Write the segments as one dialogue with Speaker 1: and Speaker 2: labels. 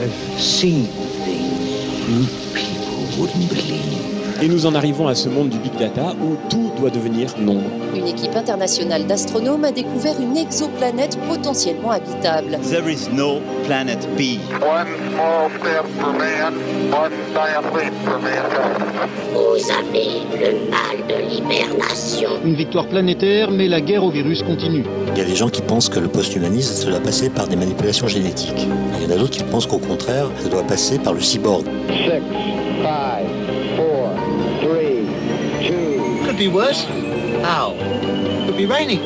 Speaker 1: I've seen
Speaker 2: Et nous en arrivons à ce monde du big data où tout doit devenir nombre.
Speaker 3: Une équipe internationale d'astronomes a découvert une exoplanète potentiellement habitable.
Speaker 4: There is no planet B.
Speaker 5: One small step for man, one giant leap for mankind.
Speaker 6: Vous avez le mal de l'hibernation.
Speaker 7: Une victoire planétaire, mais la guerre au virus continue.
Speaker 8: Il y a des gens qui pensent que le post-humanisme, ça doit passer par des manipulations génétiques. Il y en a d'autres qui pensent qu'au contraire, ça doit passer par le cyborg.
Speaker 9: Six, five,
Speaker 1: Could be worse? How? Could be raining.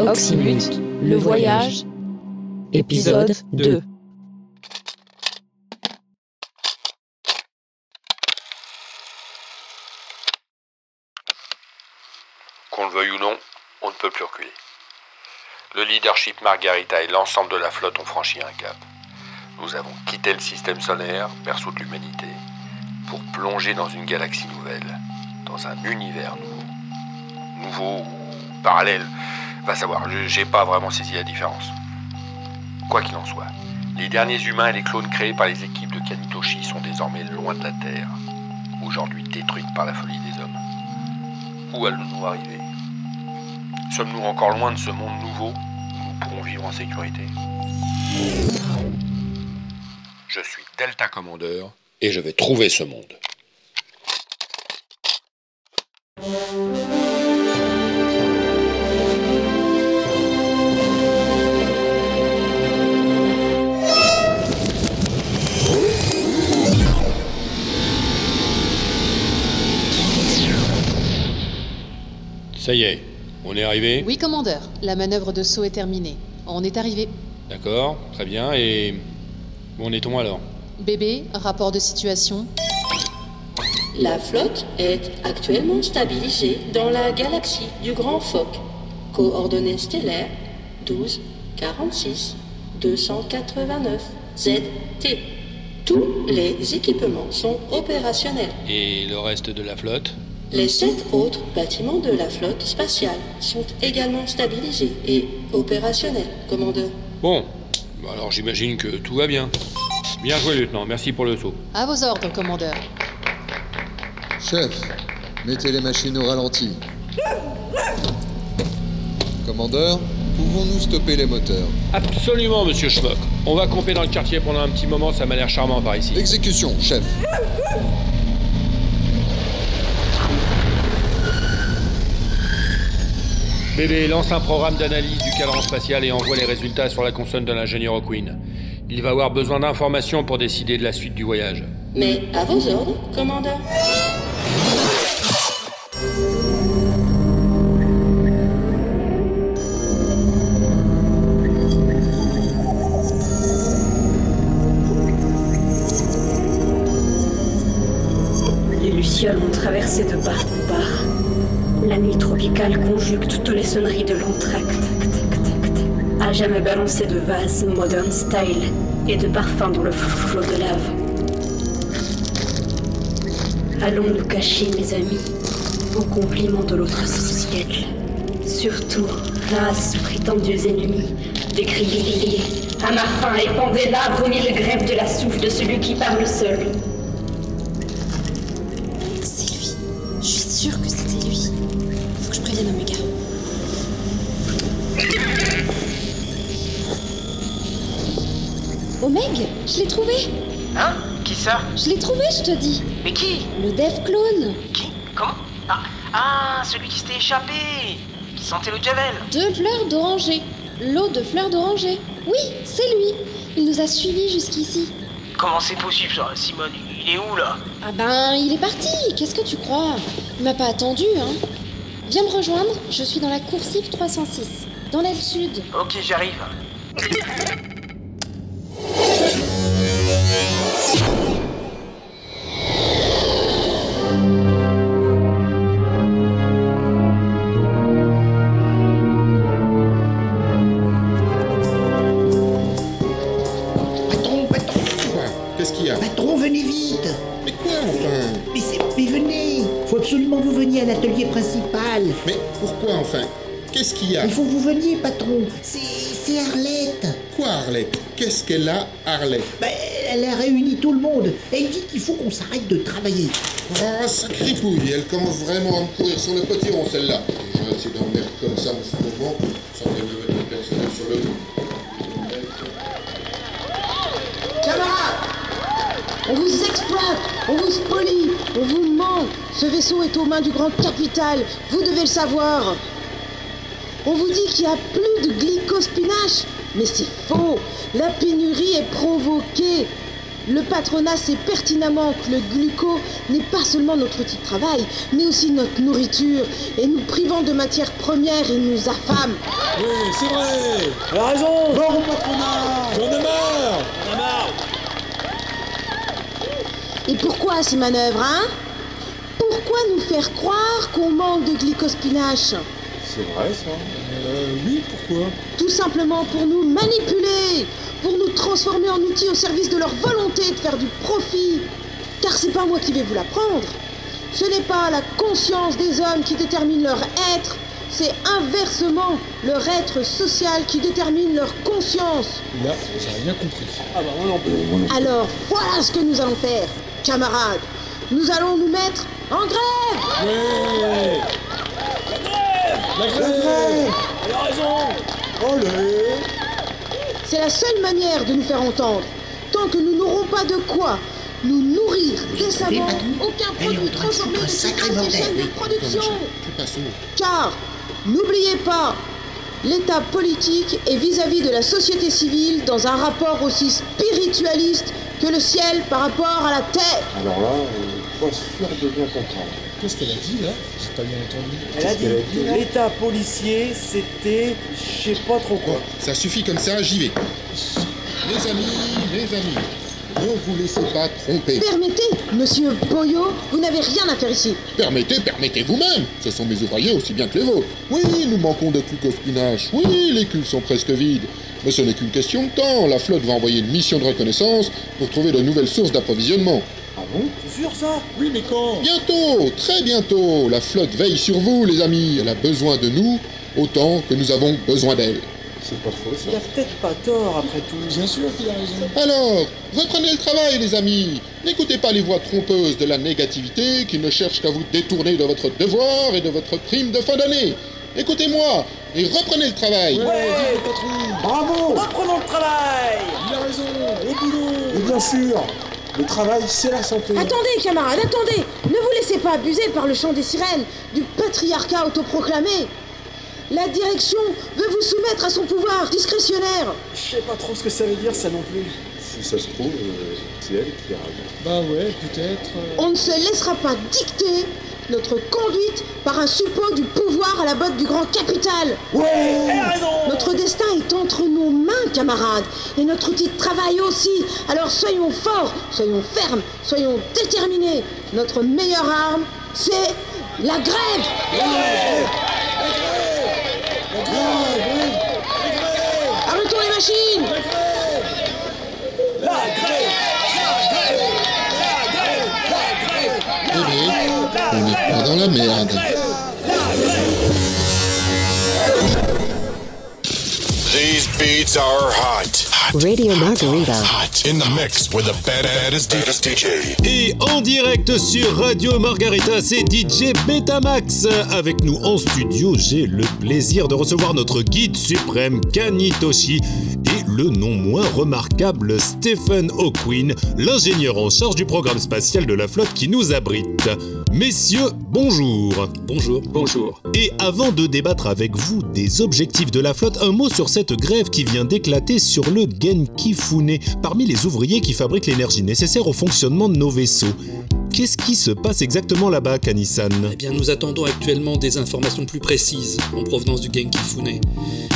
Speaker 3: Oxymute, le voyage, épisode 2.
Speaker 10: Qu'on le veuille ou non, on ne peut plus reculer. Le leadership Margarita et l'ensemble de la flotte ont franchi un cap. Nous avons quitté le système solaire, berceau de l'humanité, pour plonger dans une galaxie nouvelle, dans un univers nouveau. Nouveau ou parallèle, va savoir, j'ai pas vraiment saisi la différence. Quoi qu'il en soit, les derniers humains et les clones créés par les équipes de Kanitoshi sont désormais loin de la Terre, aujourd'hui détruite par la folie des hommes. Où allons-nous arriver? Sommes-nous encore loin de ce monde nouveau? Où nous pourrons vivre en sécurité? Je suis Delta Commander et je vais trouver ce monde. Ça y est, on est arrivé?
Speaker 11: Oui, commandeur. La manœuvre de saut est terminée. On est arrivé.
Speaker 10: D'accord, très bien, et où en est-on alors?
Speaker 11: Bébé, rapport de situation?
Speaker 6: La flotte est actuellement stabilisée dans la galaxie du Grand Phoque. Coordonnées stellaires 12 46 289 ZT. Tous les équipements sont opérationnels.
Speaker 10: Et le reste de la flotte?
Speaker 6: Les sept autres bâtiments de la flotte spatiale sont également stabilisés et opérationnels, commandeur.
Speaker 10: Bon, bah alors j'imagine que tout va bien. Bien joué, lieutenant, merci pour le saut.
Speaker 11: À vos ordres, commandeur.
Speaker 12: Chef, mettez les machines au ralenti. Commandeur, pouvons-nous stopper les moteurs?
Speaker 10: Absolument, monsieur Schmock. On va camper dans le quartier pendant un petit moment, ça m'a l'air charmant par ici.
Speaker 12: Exécution, chef.
Speaker 10: Bébé, lance un programme d'analyse du cadran spatial et envoie les résultats sur la console de l'ingénieur O'Quinn. Il va avoir besoin d'informations pour décider de la suite du voyage.
Speaker 6: Mais à vos ordres, commandeur.
Speaker 13: Les Lucioles ont traversé de part en part. La nuit tropicale conjugue toutes les sonneries de l'entracte. À jamais balancé de vases modern style et de parfums dans le flot de lave. Allons nous cacher, mes amis, au compliment de l'autre siècle. Surtout, race prétendus ennemis, décriés, à ma faim épandez l'arbre au mille grèves de la souffle de celui qui parle seul.
Speaker 14: Ça
Speaker 15: Je l'ai trouvé, je te dis
Speaker 14: Mais qui
Speaker 15: Le Dev Clone
Speaker 14: Qui Comment ah, ah, celui qui s'était échappé Qui sentait le javel
Speaker 15: Deux fleurs d'oranger. L'eau de fleurs d'oranger. Oui, c'est lui. Il nous a suivis jusqu'ici.
Speaker 14: Comment c'est possible ça Simone, il est où là
Speaker 15: Ah ben, il est parti. Qu'est-ce que tu crois Il m'a pas attendu, hein. Viens me rejoindre, je suis dans la coursive 306, dans l'aile sud.
Speaker 14: Ok, j'arrive.
Speaker 12: Qu'est-ce
Speaker 16: qu'elle a, Arlette
Speaker 17: Ben, Elle a réuni tout le monde. Elle dit qu'il faut qu'on s'arrête de travailler.
Speaker 16: Oh, ça cripouille, elle commence vraiment à me courir sur le potiron, celle-là. Déjà, c'est d'emmerde comme ça en ce moment, ça fait me le personnel sur le dos.
Speaker 18: Camarades On vous exploite, on vous spolie, on vous ment. Ce vaisseau est aux mains du grand capital, vous devez le savoir. On vous dit qu'il n'y a plus de glycospinache, mais c'est faux. La pénurie est provoquée. Le patronat sait pertinemment que le gluco n'est pas seulement notre outil de travail, mais aussi notre nourriture. Et nous privant de matières premières, il nous affame.
Speaker 2: Oui, c'est vrai Elle a raison
Speaker 17: Bon au patronat
Speaker 2: J'en ai marre
Speaker 19: marre
Speaker 18: Et pourquoi ces manœuvres, hein? Pourquoi nous faire croire qu'on manque de glycospinache
Speaker 2: C'est vrai ça Euh, oui, pourquoi?
Speaker 18: Tout simplement pour nous manipuler, pour nous transformer en outils au service de leur volonté de faire du profit. Car c'est pas moi qui vais vous l'apprendre. Ce n'est pas la conscience des hommes qui détermine leur être, c'est inversement leur être social qui détermine leur conscience.
Speaker 2: Là, j'ai rien compris.
Speaker 19: Ah bah plus.
Speaker 18: Alors voilà ce que nous allons faire, camarades. Nous allons nous mettre en grève
Speaker 2: Ouais La grève
Speaker 19: Elle a raison
Speaker 2: Allez
Speaker 18: C'est la seule manière de nous faire entendre. Tant que nous n'aurons pas de quoi nous nourrir décemment, aucun produit transformé ne quittera ces chaînes de production. Car, n'oubliez pas, l'État politique est vis-à-vis de la société civile dans un rapport aussi spiritualiste que le ciel par rapport à la terre.
Speaker 2: Alors là, euh, pas sûr de bien comprendre. Qu'est-ce qu'elle a dit là? J'ai pas bien entendu.
Speaker 19: Elle a dit l'état policier, c'était je sais pas trop quoi.
Speaker 16: Bon, ça suffit comme ça, j'y vais. Les amis, les amis, ne vous laissez pas tromper.
Speaker 18: Permettez, monsieur Boyot, vous n'avez rien à faire ici.
Speaker 16: Permettez, permettez vous-même. Ce sont mes ouvriers aussi bien que les vôtres. Oui, nous manquons de glucospinache. Oui, les cuves sont presque vides. Mais ce n'est qu'une question de temps. La flotte va envoyer une mission de reconnaissance pour trouver de nouvelles sources d'approvisionnement.
Speaker 2: Ah bon
Speaker 19: C'est sûr ça
Speaker 2: Oui, mais quand
Speaker 16: Bientôt, très bientôt, la flotte veille sur vous, les amis. Elle a besoin de nous autant que nous avons besoin d'elle.
Speaker 2: C'est pas faux
Speaker 19: Il a
Speaker 2: ça.
Speaker 19: peut-être pas tort après tout.
Speaker 2: Bien sûr qu'il a raison.
Speaker 16: Alors, reprenez le travail, les amis. N'écoutez pas les voix trompeuses de la négativité qui ne cherchent qu'à vous détourner de votre devoir et de votre prime de fin d'année. Écoutez-moi et reprenez le travail.
Speaker 2: Ouais, patron
Speaker 19: Bravo Reprenons le travail
Speaker 2: Il a raison Au boulot Et bien sûr Le travail, c'est la santé.
Speaker 18: Attendez, camarades, attendez Ne vous laissez pas abuser par le chant des sirènes, du patriarcat autoproclamé. La direction veut vous soumettre à son pouvoir discrétionnaire.
Speaker 19: Je sais pas trop ce que ça veut dire ça non plus.
Speaker 2: Si ça se trouve, euh, c'est elle qui a raison. Bah ouais, peut-être. euh.
Speaker 18: On ne se laissera pas dicter notre conduite par un suppôt du pouvoir à la botte du grand capital.
Speaker 19: Ouais. Elle a raison.
Speaker 18: Notre destin est entre nos mains, camarades, et notre outil de travail aussi. Alors soyons forts, soyons fermes, soyons déterminés. Notre meilleure arme, c'est la grève. Arrêtons les machines.
Speaker 19: La grève. La grève La grève La grève
Speaker 16: Dans la merde.
Speaker 20: These beats are hot.
Speaker 21: Radio Margarita.
Speaker 20: Hot. In the mix with the baddest, DJ.
Speaker 22: Et en direct sur Radio Margarita, c'est DJ Betamax. Avec nous en studio, j'ai le plaisir de recevoir notre guide suprême Kanitoshi le non moins remarquable Stephen O'Quinn, l'ingénieur en charge du programme spatial de la flotte qui nous abrite. Messieurs, bonjour.
Speaker 23: Bonjour. Bonjour.
Speaker 22: Et avant de débattre avec vous des objectifs de la flotte, un mot sur cette grève qui vient d'éclater sur le Genkifune, parmi les ouvriers qui fabriquent l'énergie nécessaire au fonctionnement de nos vaisseaux. Qu'est-ce qui se passe exactement là-bas, Kanisan?
Speaker 23: Eh bien, nous attendons actuellement des informations plus précises en provenance du Genkifune.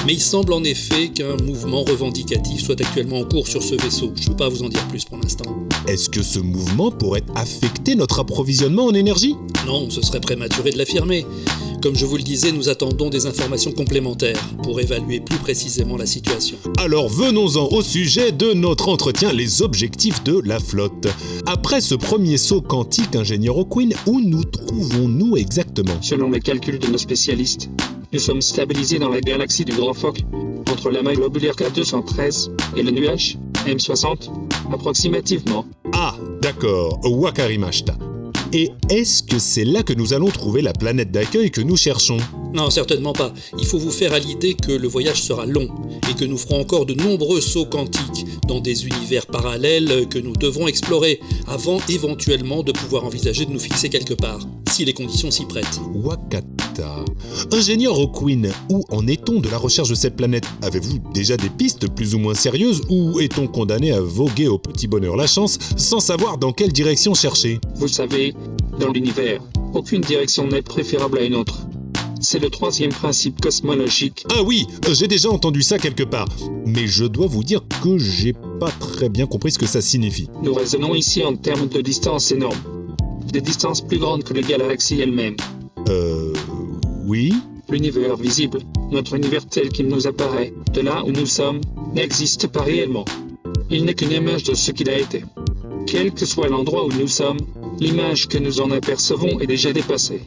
Speaker 23: Mais il semble en effet qu'un mouvement revendicatif soit actuellement en cours sur ce vaisseau. Je ne peux pas vous en dire plus pour l'instant.
Speaker 22: Est-ce que ce mouvement pourrait affecter notre approvisionnement en énergie?
Speaker 23: Non, ce serait prématuré de l'affirmer. Comme je vous le disais, nous attendons des informations complémentaires pour évaluer plus précisément la situation.
Speaker 22: Alors venons-en au sujet de notre entretien, les objectifs de la flotte. Après ce premier saut quantique, ingénieur O'Quinn, où nous trouvons-nous exactement?
Speaker 24: Selon les calculs de nos spécialistes, nous sommes stabilisés dans la galaxie du Grand Phoque, entre la maille globulaire K213 et le nuage M60, approximativement.
Speaker 22: Ah, d'accord, Wakarimashita. Et est-ce que c'est là que nous allons trouver la planète d'accueil que nous cherchons?
Speaker 23: Non, certainement pas. Il faut vous faire à l'idée que le voyage sera long et que nous ferons encore de nombreux sauts quantiques dans des univers parallèles que nous devrons explorer avant éventuellement de pouvoir envisager de nous fixer quelque part, si les conditions s'y prêtent.
Speaker 22: Wakata. Ingénieur O'Quinn, où en est-on de la recherche de cette planète? Avez-vous déjà des pistes plus ou moins sérieuses ou est-on condamné à voguer au petit bonheur la chance sans savoir dans quelle direction chercher?
Speaker 24: Vous savez, dans l'univers, aucune direction n'est préférable à une autre. C'est le troisième principe cosmologique.
Speaker 22: Ah oui, j'ai déjà entendu ça quelque part. Mais je dois vous dire que j'ai pas très bien compris ce que ça signifie.
Speaker 24: Nous raisonnons ici en termes de distances énormes. Des distances plus grandes que les galaxies elles-mêmes.
Speaker 22: Euh... Oui
Speaker 24: L'univers visible, notre univers tel qu'il nous apparaît, de là où nous sommes, n'existe pas réellement. Il n'est qu'une image de ce qu'il a été. Quel que soit l'endroit où nous sommes, l'image que nous en apercevons est déjà dépassée.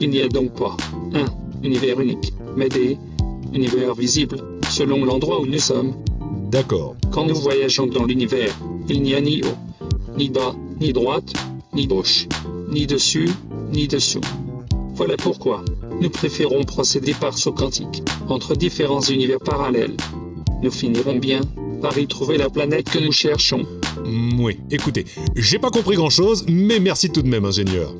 Speaker 24: Il n'y a donc pas un univers unique, mais des univers visibles selon l'endroit où nous sommes.
Speaker 22: D'accord.
Speaker 24: Quand nous voyageons dans l'univers, il n'y a ni haut, ni bas, ni droite, ni gauche, ni dessus, ni dessous. Voilà pourquoi nous préférons procéder par saut quantique entre différents univers parallèles. Nous finirons bien par y trouver la planète que nous cherchons.
Speaker 22: Oui, écoutez, j'ai pas compris grand-chose, mais merci tout de même, ingénieur.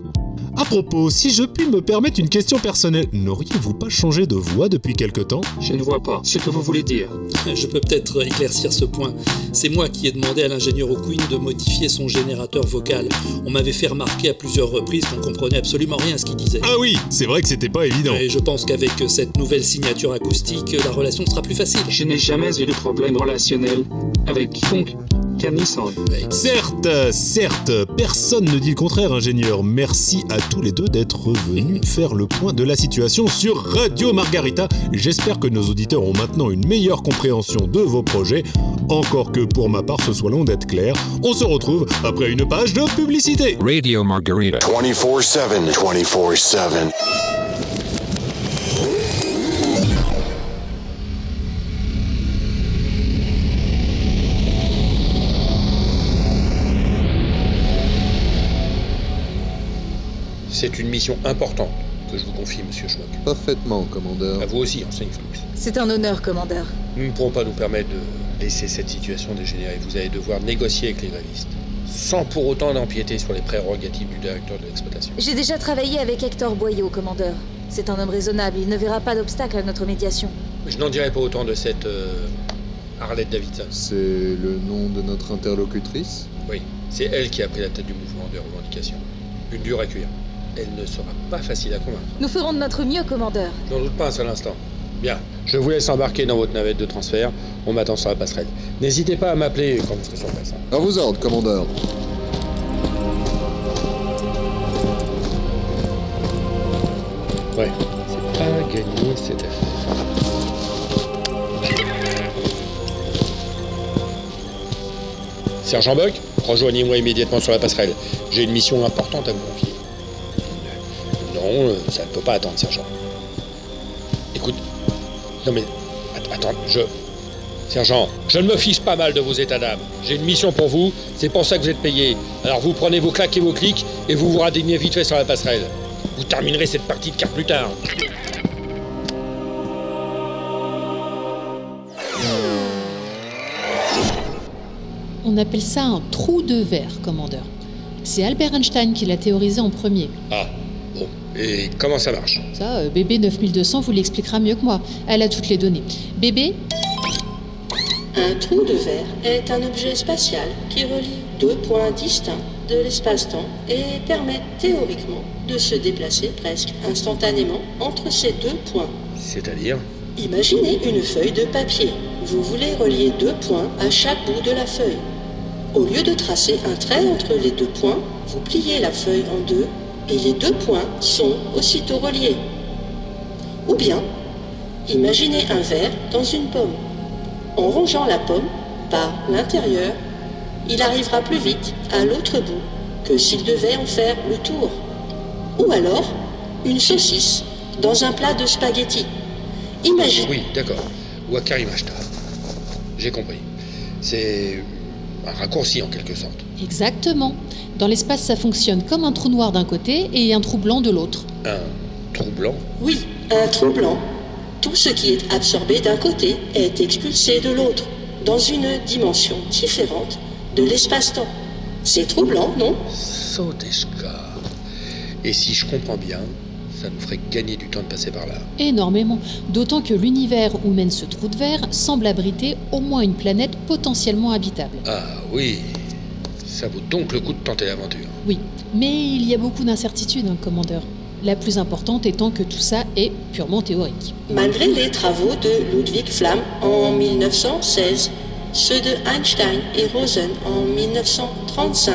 Speaker 22: À propos, si je puis me permettre une question personnelle, n'auriez-vous pas changé de voix depuis quelque temps?
Speaker 24: Je ne vois pas ce que vous voulez dire.
Speaker 23: Je peux peut-être éclaircir ce point. C'est moi qui ai demandé à l'ingénieur O'Quinn de modifier son générateur vocal. On m'avait fait remarquer à plusieurs reprises qu'on comprenait absolument rien à ce qu'il disait.
Speaker 22: Ah oui, c'est vrai que c'était pas évident.
Speaker 23: Et je pense qu'avec cette nouvelle signature acoustique, la relation sera plus facile.
Speaker 24: Je n'ai jamais eu de problème relationnel avec quiconque.
Speaker 22: Certes, certes, personne ne dit le contraire, ingénieur. Merci à tous les deux d'être venus faire le point de la situation sur Radio Margarita. J'espère que nos auditeurs ont maintenant une meilleure compréhension de vos projets. Encore que pour ma part, ce soit long d'être clair. On se retrouve après une page de publicité.
Speaker 20: Radio Margarita. 24-7, 24-7.
Speaker 10: C'est une mission importante que je vous confie, monsieur Schmuck.
Speaker 12: Parfaitement, commandeur.
Speaker 10: À vous aussi, enseigne Flux.
Speaker 25: C'est un honneur, commandeur.
Speaker 10: Nous ne pourrons pas nous permettre de laisser cette situation dégénérer. Vous allez devoir négocier avec les grévistes. Sans pour autant empiéter sur les prérogatives du directeur de l'exploitation.
Speaker 25: J'ai déjà travaillé avec Hector Boyau, commandeur. C'est un homme raisonnable, il ne verra pas d'obstacle à notre médiation.
Speaker 10: Je n'en dirai pas autant de cette euh, Arlette Davidson.
Speaker 12: C'est le nom de notre interlocutrice?
Speaker 10: Oui, c'est elle qui a pris la tête du mouvement de revendication. Une dure à cuire. Elle ne sera pas facile à convaincre.
Speaker 25: Nous ferons de notre mieux, commandeur.
Speaker 10: J'en doute pas un seul instant. Bien, je vous laisse embarquer dans votre navette de transfert. On m'attend sur la passerelle. N'hésitez pas à m'appeler quand vous serez sur place.
Speaker 12: À vos ordres, commandeur.
Speaker 10: Ouais, c'est pas gagné cette affaire. Sergent Buck, rejoignez-moi immédiatement sur la passerelle. J'ai une mission importante à vous confier. Non, euh, ça ne peut pas attendre, sergent. Écoute, non mais, attends, je... Sergent, je ne me fiche pas mal de vos états d'âme. J'ai une mission pour vous, c'est pour ça que vous êtes payé. Alors vous prenez vos claques et vos clics et vous vous radignez vite fait sur la passerelle. Vous terminerez cette partie de carte plus tard.
Speaker 11: On appelle ça un trou de verre, commandeur. C'est Albert Einstein qui l'a théorisé en premier.
Speaker 10: Ah. Et comment ça marche
Speaker 11: Ça, euh, bébé 9200 vous l'expliquera mieux que moi. Elle a toutes les données. Bébé
Speaker 6: Un trou de verre est un objet spatial qui relie deux points distincts de l'espace-temps et permet théoriquement de se déplacer presque instantanément entre ces deux points.
Speaker 10: C'est-à-dire
Speaker 6: Imaginez une feuille de papier. Vous voulez relier deux points à chaque bout de la feuille. Au lieu de tracer un trait entre les deux points, vous pliez la feuille en deux et les deux points sont aussitôt reliés. Ou bien, imaginez un verre dans une pomme. En rongeant la pomme par l'intérieur, il arrivera plus vite à l'autre bout que s'il devait en faire le tour. Ou alors, une saucisse dans un plat de spaghettis. Imaginez.
Speaker 10: Oui, d'accord. Wakarimashita. J'ai compris. C'est un raccourci en quelque sorte.
Speaker 11: Exactement. Dans l'espace, ça fonctionne comme un trou noir d'un côté et un trou blanc de l'autre.
Speaker 10: Un trou blanc
Speaker 6: Oui, un trou blanc. Tout ce qui est absorbé d'un côté est expulsé de l'autre, dans une dimension différente de l'espace-temps. C'est troublant, non?
Speaker 10: Soteshka. Et si je comprends bien, ça nous ferait gagner du temps de passer par là.
Speaker 11: Énormément. D'autant que l'univers où mène ce trou de verre semble abriter au moins une planète potentiellement habitable.
Speaker 10: Ah oui, ça vaut donc le coup de tenter l'aventure.
Speaker 11: Oui, mais il y a beaucoup d'incertitudes, hein, commandeur. La plus importante étant que tout ça est purement théorique.
Speaker 6: Malgré les travaux de Ludwig Flamm en 1916, ceux de Einstein et Rosen en 1935,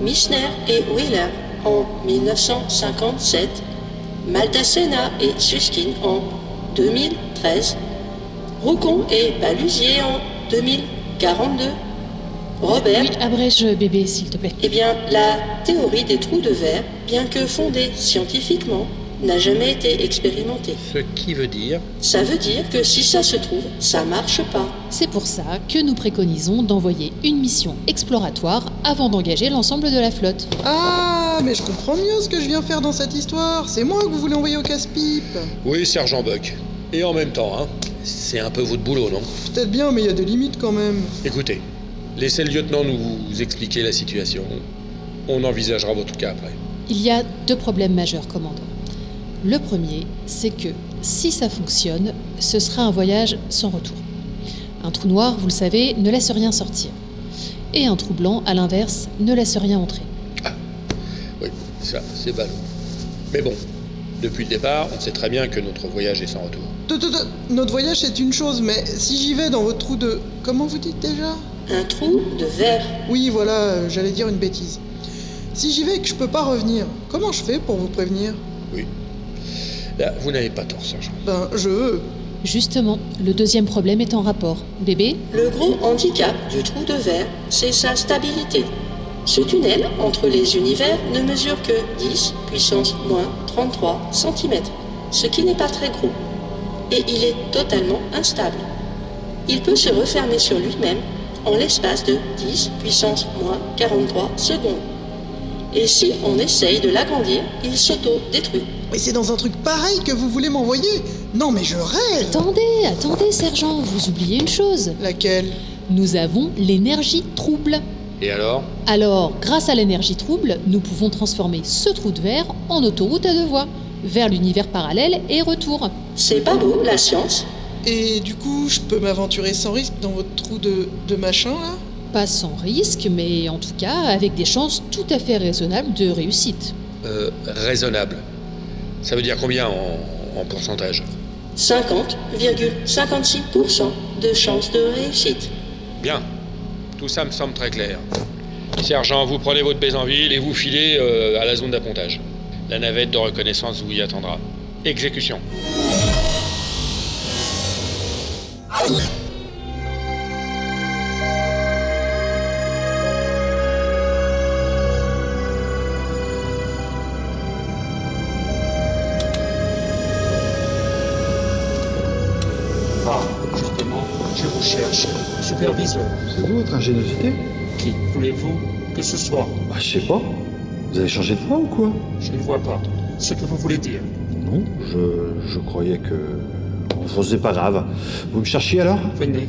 Speaker 6: Missner et Wheeler en 1957, Maldacena et Susskind en 2013, Roucon et Balusier en 2042, Robert.
Speaker 11: Oui, abrège bébé, s'il te plaît.
Speaker 6: Eh bien, la théorie des trous de verre, bien que fondée scientifiquement, n'a jamais été expérimentée.
Speaker 10: Ce qui veut dire
Speaker 6: Ça veut dire que si ça se trouve, ça marche pas.
Speaker 11: C'est pour ça que nous préconisons d'envoyer une mission exploratoire avant d'engager l'ensemble de la flotte.
Speaker 26: Ah, mais je comprends mieux ce que je viens faire dans cette histoire. C'est moi que vous voulez envoyer au casse-pipe.
Speaker 10: Oui, sergent Buck. Et en même temps, hein, c'est un peu votre boulot, non?
Speaker 26: Peut-être bien, mais il y a des limites quand même.
Speaker 10: Écoutez, laissez le lieutenant nous expliquer la situation. On envisagera votre cas après.
Speaker 11: Il y a deux problèmes majeurs, commandant. Le premier, c'est que si ça fonctionne, ce sera un voyage sans retour. Un trou noir, vous le savez, ne laisse rien sortir. Et un trou blanc, à l'inverse, ne laisse rien entrer.
Speaker 10: Oui, ça, c'est ballot. Mais bon, depuis le départ, on sait très bien que notre voyage est sans retour.
Speaker 26: Notre voyage c'est une chose, mais si j'y vais dans votre trou de... Comment vous dites déjà?
Speaker 6: Un trou de verre.
Speaker 26: Oui, voilà, j'allais dire une bêtise. Si j'y vais et que je peux pas revenir, comment je fais pour vous prévenir?
Speaker 10: Oui. Là, vous n'avez pas tort, sergent.
Speaker 26: Ben, je veux.
Speaker 11: Justement, le deuxième problème est en rapport. Bébé?
Speaker 6: Le gros handicap du trou de verre, c'est sa stabilité. Ce tunnel entre les univers ne mesure que 10 puissance moins 33 cm, ce qui n'est pas très gros. Et il est totalement instable. Il peut se refermer sur lui-même en l'espace de 10 puissance moins 43 secondes. Et si on essaye de l'agrandir, il s'auto-détruit.
Speaker 26: Mais c'est dans un truc pareil que vous voulez m'envoyer Non, mais je rêve
Speaker 11: Attendez, attendez, sergent, vous oubliez une chose.
Speaker 26: Laquelle?
Speaker 11: Nous avons l'énergie trouble.
Speaker 10: Et alors?
Speaker 11: Alors, grâce à l'énergie trouble, nous pouvons transformer ce trou de verre en autoroute à deux voies, vers l'univers parallèle et retour.
Speaker 6: C'est pas beau, la science
Speaker 26: Et du coup, je peux m'aventurer sans risque dans votre trou de, de machin là?
Speaker 11: Pas sans risque, mais en tout cas avec des chances tout à fait raisonnables de réussite.
Speaker 10: Euh, raisonnable. Ça veut dire combien en, en pourcentage?
Speaker 6: 50,56% de chance de réussite.
Speaker 10: Bien. Tout ça me semble très clair. Sergent, vous prenez votre bésanville et vous filez euh, à la zone d'appontage. La navette de reconnaissance vous y attendra. Exécution.
Speaker 24: Ah, justement, je vous cherche. Superviseur.
Speaker 27: C'est vous votre ingéniosité
Speaker 24: Qui voulez-vous que ce soit?
Speaker 27: Bah, je sais pas. Vous avez changé de voix ou quoi?
Speaker 24: Je ne vois pas ce que vous voulez dire?
Speaker 27: Non, je, je croyais que. Bon, c'est pas grave. Vous me cherchiez alors
Speaker 24: Venez.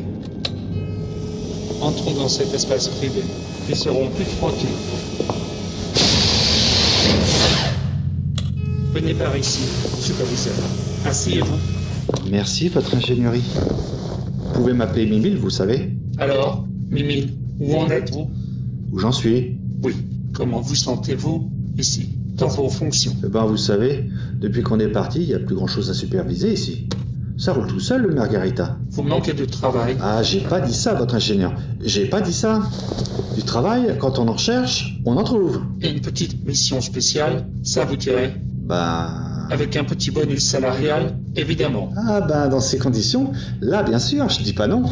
Speaker 24: Entrons dans cet espace privé. Ils seront plus tranquilles. Venez par ici, superviseur. Asseyez-vous.
Speaker 27: Merci, votre ingénierie. Vous pouvez m'appeler Mimile, vous savez
Speaker 24: Alors, Mimi, où en êtes-vous?
Speaker 27: Où j'en suis
Speaker 24: Oui. Comment vous sentez-vous ici, dans vos fonctions?
Speaker 27: Eh ben, vous savez, depuis qu'on est parti, il n'y a plus grand-chose à superviser ici. Ça roule tout seul, le Margarita.
Speaker 24: Vous manquez de travail
Speaker 27: Ah, j'ai pas dit ça, votre ingénieur. J'ai pas dit ça. Du travail, quand on en cherche, on en trouve.
Speaker 24: Et une petite mission spéciale, ça vous dirait
Speaker 27: Bah...
Speaker 24: Avec un petit bonus salarial, évidemment.
Speaker 27: Ah bah dans ces conditions, là bien sûr, je dis pas non.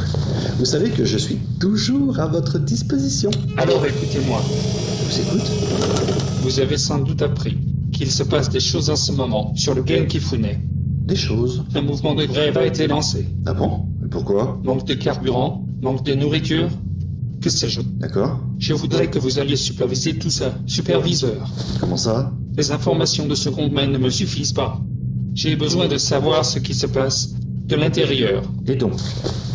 Speaker 27: Vous savez que je suis toujours à votre disposition.
Speaker 24: Alors écoutez-moi.
Speaker 27: Je vous écoute.
Speaker 24: Vous avez sans doute appris qu'il se passe des choses en ce moment sur le Gen Kifune.
Speaker 27: Des choses
Speaker 24: Un mouvement de grève a été lancé.
Speaker 27: Ah bon? Pourquoi?
Speaker 24: Manque de carburant, manque de nourriture, que sais-je?
Speaker 27: D'accord.
Speaker 24: Je voudrais que vous alliez superviser tout ça. Superviseur.
Speaker 27: Comment ça?
Speaker 24: Les informations de seconde main ne me suffisent pas. J'ai besoin de savoir ce qui se passe de l'intérieur.
Speaker 27: Et donc,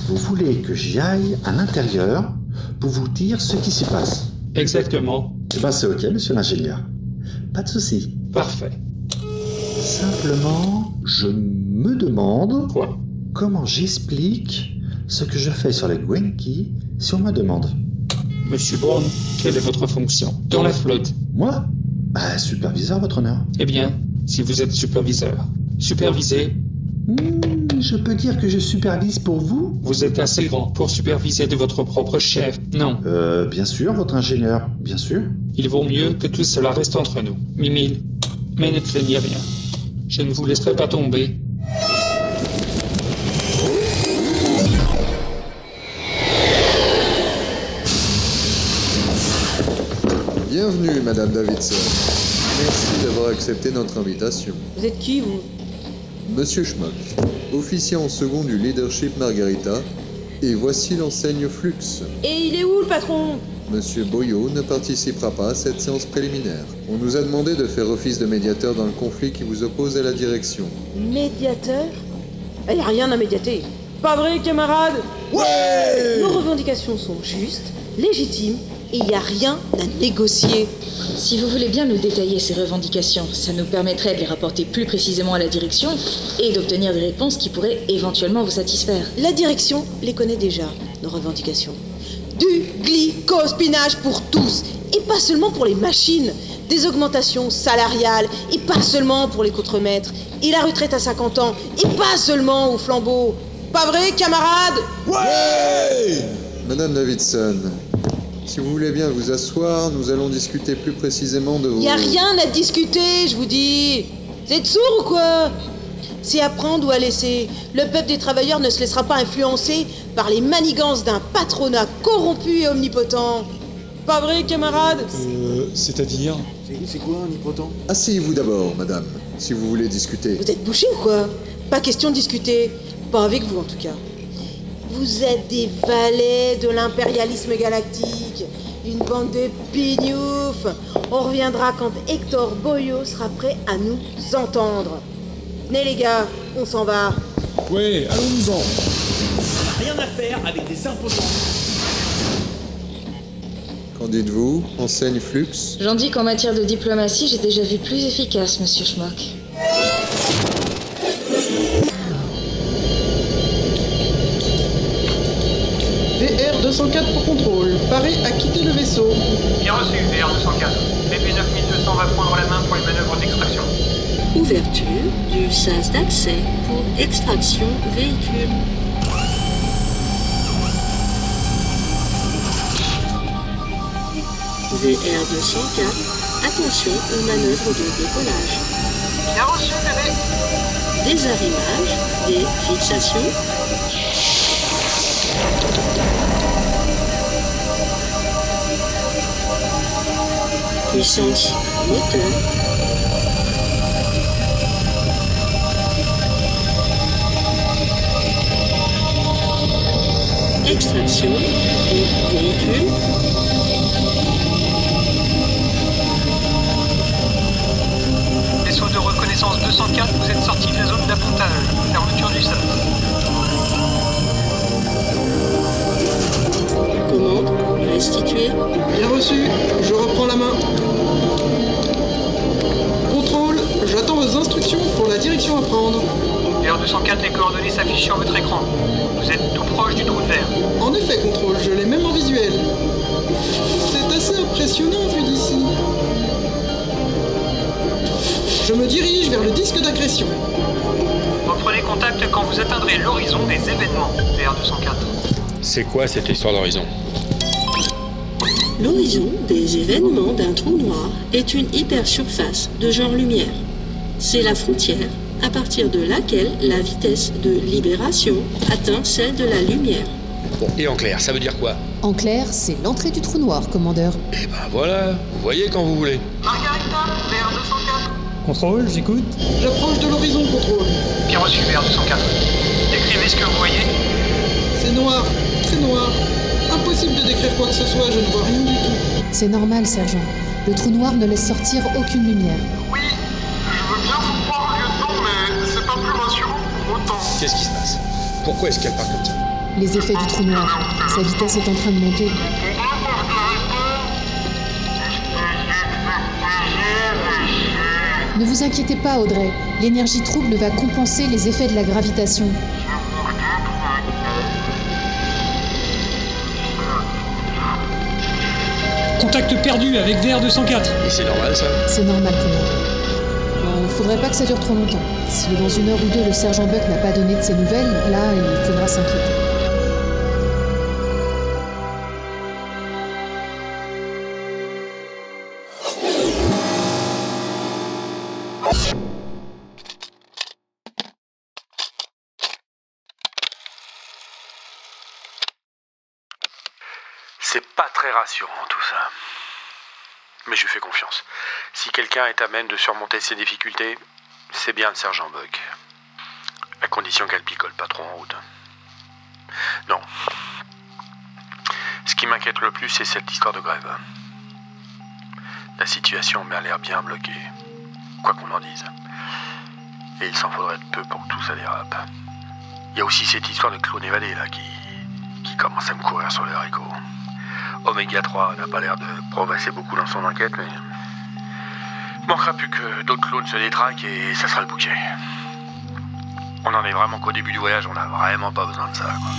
Speaker 27: vous voulez que j'y aille à l'intérieur pour vous dire ce qui s'y passe?
Speaker 24: Exactement.
Speaker 27: Eh ben c'est ok, monsieur l'ingénieur. Pas de souci.
Speaker 24: Parfait.
Speaker 27: Simplement, je me demande
Speaker 24: Quoi?
Speaker 27: comment j'explique ce que je fais sur les Gwenki si on me demande.
Speaker 24: Monsieur Brown, quelle est votre fonction? Dans la flotte
Speaker 27: Moi? Bah, superviseur, votre honneur.
Speaker 24: Eh bien, si vous êtes superviseur, supervisez.
Speaker 27: Hmm, je peux dire que je supervise pour vous?
Speaker 24: Vous êtes assez grand pour superviser de votre propre chef. Non?
Speaker 27: Euh, bien sûr, votre ingénieur, bien sûr.
Speaker 24: Il vaut mieux que tout cela reste entre nous. Mimile. Mais ne craignez rien. Je ne vous laisserai pas tomber.
Speaker 12: Bienvenue, Madame Davidson. Merci d'avoir accepté notre invitation.
Speaker 18: Vous êtes qui, vous?
Speaker 12: Monsieur Schmock, officier en second du leadership Margarita, et voici l'enseigne Flux.
Speaker 18: Et il est où, le patron?
Speaker 12: Monsieur Boyot ne participera pas à cette séance préliminaire. On nous a demandé de faire office de médiateur dans le conflit qui vous oppose à la direction.
Speaker 18: Médiateur? Il n'y a rien à médiater. Pas vrai, camarade?
Speaker 19: Ouais
Speaker 18: Nos revendications sont justes, légitimes, et il n'y a rien à négocier.
Speaker 25: Si vous voulez bien nous détailler ces revendications, ça nous permettrait de les rapporter plus précisément à la direction et d'obtenir des réponses qui pourraient éventuellement vous satisfaire.
Speaker 18: La direction les connaît déjà, nos revendications. Du glycospinage pour tous, et pas seulement pour les machines. Des augmentations salariales, et pas seulement pour les contremaîtres. Et la retraite à 50 ans, et pas seulement au flambeau. Pas vrai, camarades
Speaker 19: Ouais
Speaker 12: Madame Davidson, si vous voulez bien vous asseoir, nous allons discuter plus précisément de vos...
Speaker 18: Y a rien à discuter, je vous dis. Vous êtes sourds ou quoi? C'est à prendre ou à laisser. Le peuple des travailleurs ne se laissera pas influencer par les manigances d'un patronat corrompu et omnipotent. Pas vrai, camarades
Speaker 2: Euh, c'est-à-dire
Speaker 17: C'est quoi un hypotent
Speaker 12: Asseyez-vous d'abord, madame, si vous voulez discuter.
Speaker 18: Vous êtes bouchés ou quoi? Pas question de discuter. Pas avec vous en tout cas. Vous êtes des valets de l'impérialisme galactique. Une bande de pignoufs. On reviendra quand Hector Boyo sera prêt à nous entendre. Venez les gars, on s'en va.
Speaker 2: Ouais, allons-nous-en.
Speaker 17: Rien à faire avec des imposants.
Speaker 12: Qu'en dites-vous, enseigne Flux?
Speaker 25: J'en dis qu'en matière de diplomatie, j'ai déjà vu plus efficace, monsieur Schmock.
Speaker 26: VR-204 pour contrôle. Paré à quitter le vaisseau.
Speaker 28: Bien reçu, VR204. BP 9200 va prendre la main
Speaker 6: Ouverture du sas d'accès pour extraction véhicule. VR204, attention aux manœuvres de décollage.
Speaker 28: Bien reçu, bébé.
Speaker 6: Désarrimage, des fixations. Puissance moteur. Extraction du véhicule.
Speaker 28: Vaisseau de reconnaissance 204, vous êtes sorti de la zone d'appontage. Fermeture du sas.
Speaker 6: Commande restituée.
Speaker 26: Bien reçu, je reprends la main. Contrôle, j'attends vos instructions pour la direction à prendre.
Speaker 28: VR204, les coordonnées s'affichent sur votre écran. Vous êtes tout proche du trou de verre.
Speaker 26: En effet, contrôle, je l'ai même en visuel. C'est assez impressionnant vu d'ici. Je me dirige vers le disque d'agression.
Speaker 28: Reprenez contact quand vous atteindrez l'horizon des événements. VR204.
Speaker 10: C'est quoi cette histoire d'horizon?
Speaker 6: L'horizon des événements d'un trou noir est une hypersurface de genre lumière. C'est la frontière à partir de laquelle la vitesse de libération atteint celle de la lumière.
Speaker 29: Bon, et en clair, ça veut dire quoi?
Speaker 11: En clair, c'est l'entrée du trou noir, commandeur.
Speaker 29: Eh ben voilà, vous voyez quand vous voulez.
Speaker 28: Margarita, vers 204.
Speaker 30: Contrôle, j'écoute.
Speaker 26: J'approche de l'horizon, contrôle.
Speaker 28: Bien reçu, vers 204. Décrivez ce que vous voyez.
Speaker 26: C'est noir, très noir. Impossible de décrire quoi que ce soit, je ne vois rien du tout.
Speaker 11: C'est normal, sergent. Le trou noir ne laisse sortir aucune lumière.
Speaker 21: Oui,
Speaker 29: Qu'est-ce qui se passe? Pourquoi est-ce qu'elle parle comme ça?
Speaker 11: Les effets du trou noir. Sa vitesse est en train de monter. Ne vous inquiétez pas, Audrey. L'énergie trouble va compenser les effets de la gravitation.
Speaker 30: Contact perdu avec VR204.
Speaker 29: Et c'est normal ça
Speaker 11: C'est normal, commandeur. Faudrait pas que ça dure trop longtemps. Si dans une heure ou deux le sergent Buck n'a pas donné de ses nouvelles, là, il faudra s'inquiéter.
Speaker 10: C'est pas très rassurant. Mais je lui fais confiance. Si quelqu'un est à même de surmonter ces difficultés, c'est bien le sergent Buck. À condition qu'elle picole pas trop en route. Non. Ce qui m'inquiète le plus, c'est cette histoire de grève. La situation m'a l'air bien bloquée, quoi qu'on en dise. Et il s'en faudrait de peu pour que tout ça dérape. Il y a aussi cette histoire de clown évadé là qui, qui commence à me courir sur les haricots. Oméga 3 n'a pas l'air de progresser beaucoup dans son enquête, mais. Manquera plus que d'autres clones se détraquent et ça sera le bouquet. On en est vraiment qu'au début du voyage, on n'a vraiment pas besoin de ça, quoi.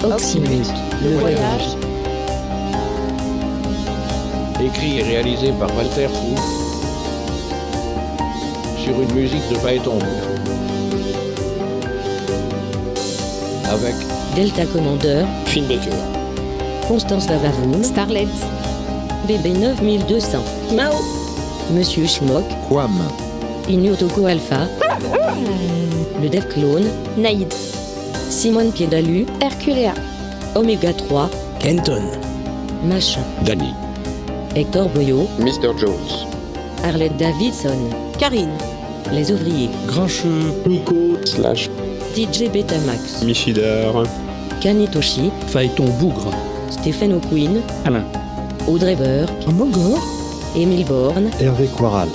Speaker 31: Le voyage.
Speaker 32: Écrit et réalisé par Walter Fou sur une musique de Phaéton Avec
Speaker 31: Delta Commander,
Speaker 32: Finn Baker,
Speaker 31: Constance Vavavoum,
Speaker 11: Starlet,
Speaker 31: BB 9200,
Speaker 6: Mao,
Speaker 31: Monsieur Schmock,
Speaker 32: Quam,
Speaker 31: Inyotoko Alpha, le Dev Clone,
Speaker 15: Naïd,
Speaker 31: Simone Piedalu,
Speaker 15: Herculea,
Speaker 31: Oméga 3,
Speaker 33: Kenton,
Speaker 31: Machin,
Speaker 32: Danny,
Speaker 31: Hector Boyo,
Speaker 32: Mr. Jones,
Speaker 31: Arlette Davidson,
Speaker 18: Karine,
Speaker 31: Les Ouvriers,
Speaker 32: Grincheux, Nico, Slash,
Speaker 31: DJ Betamax,
Speaker 32: Michidar,
Speaker 23: Kanitoshi, Phaéton Bougre,
Speaker 31: Stephen O'Quinn,
Speaker 32: Alain,
Speaker 31: Audrey Burke,
Speaker 17: Mogor,
Speaker 31: Émile Borne,
Speaker 27: Hervé Quaral,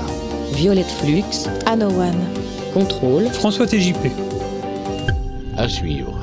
Speaker 31: Violette Flux,
Speaker 15: Anowan,
Speaker 31: Contrôle,
Speaker 30: François TJP.
Speaker 32: à suivre.